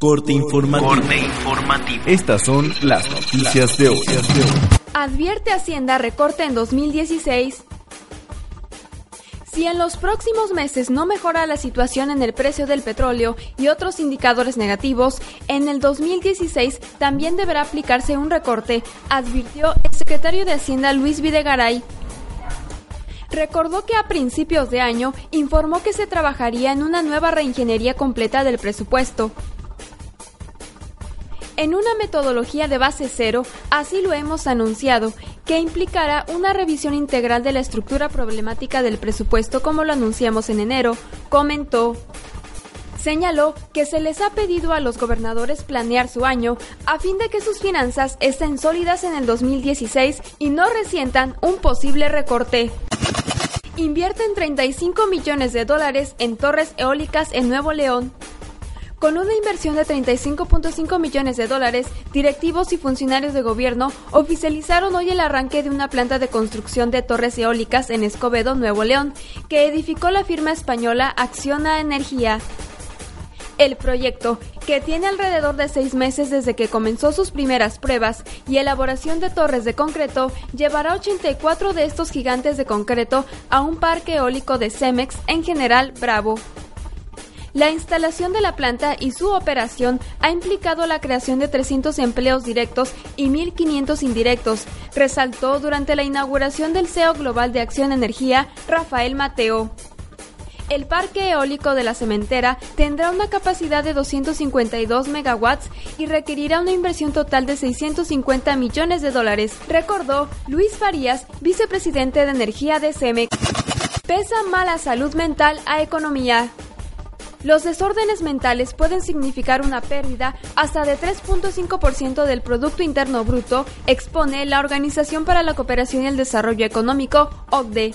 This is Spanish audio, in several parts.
Corte informativo. Estas son las noticias de hoy. Advierte Hacienda recorte en 2016. Si en los próximos meses no mejora la situación en el precio del petróleo y otros indicadores negativos, en el 2016 también deberá aplicarse un recorte, advirtió el secretario de Hacienda Luis Videgaray recordó que a principios de año informó que se trabajaría en una nueva reingeniería completa del presupuesto. En una metodología de base cero, así lo hemos anunciado, que implicará una revisión integral de la estructura problemática del presupuesto como lo anunciamos en enero, comentó. Señaló que se les ha pedido a los gobernadores planear su año a fin de que sus finanzas estén sólidas en el 2016 y no resientan un posible recorte invierten 35 millones de dólares en torres eólicas en Nuevo León. Con una inversión de 35.5 millones de dólares, directivos y funcionarios de gobierno oficializaron hoy el arranque de una planta de construcción de torres eólicas en Escobedo, Nuevo León, que edificó la firma española Acciona Energía. El proyecto, que tiene alrededor de seis meses desde que comenzó sus primeras pruebas y elaboración de torres de concreto, llevará 84 de estos gigantes de concreto a un parque eólico de Cemex en General Bravo. La instalación de la planta y su operación ha implicado la creación de 300 empleos directos y 1.500 indirectos, resaltó durante la inauguración del CEO Global de Acción Energía, Rafael Mateo. El parque eólico de la cementera tendrá una capacidad de 252 megawatts y requerirá una inversión total de 650 millones de dólares, recordó Luis Farías, vicepresidente de Energía de CEMEX. Pesa mala salud mental a economía. Los desórdenes mentales pueden significar una pérdida hasta de 3.5% del Producto Interno Bruto, expone la Organización para la Cooperación y el Desarrollo Económico, OCDE.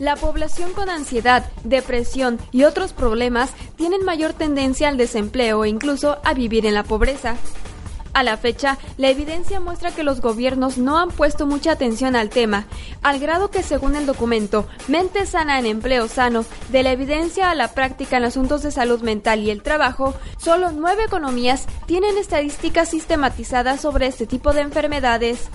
La población con ansiedad, depresión y otros problemas tienen mayor tendencia al desempleo e incluso a vivir en la pobreza. A la fecha, la evidencia muestra que los gobiernos no han puesto mucha atención al tema, al grado que según el documento Mente sana en empleo sano, de la evidencia a la práctica en asuntos de salud mental y el trabajo, solo nueve economías tienen estadísticas sistematizadas sobre este tipo de enfermedades.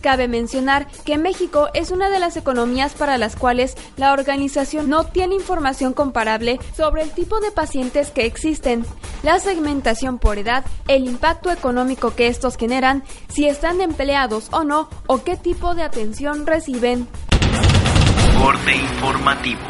Cabe mencionar que México es una de las economías para las cuales la organización no tiene información comparable sobre el tipo de pacientes que existen, la segmentación por edad, el impacto económico que estos generan, si están empleados o no, o qué tipo de atención reciben. Corte informativo.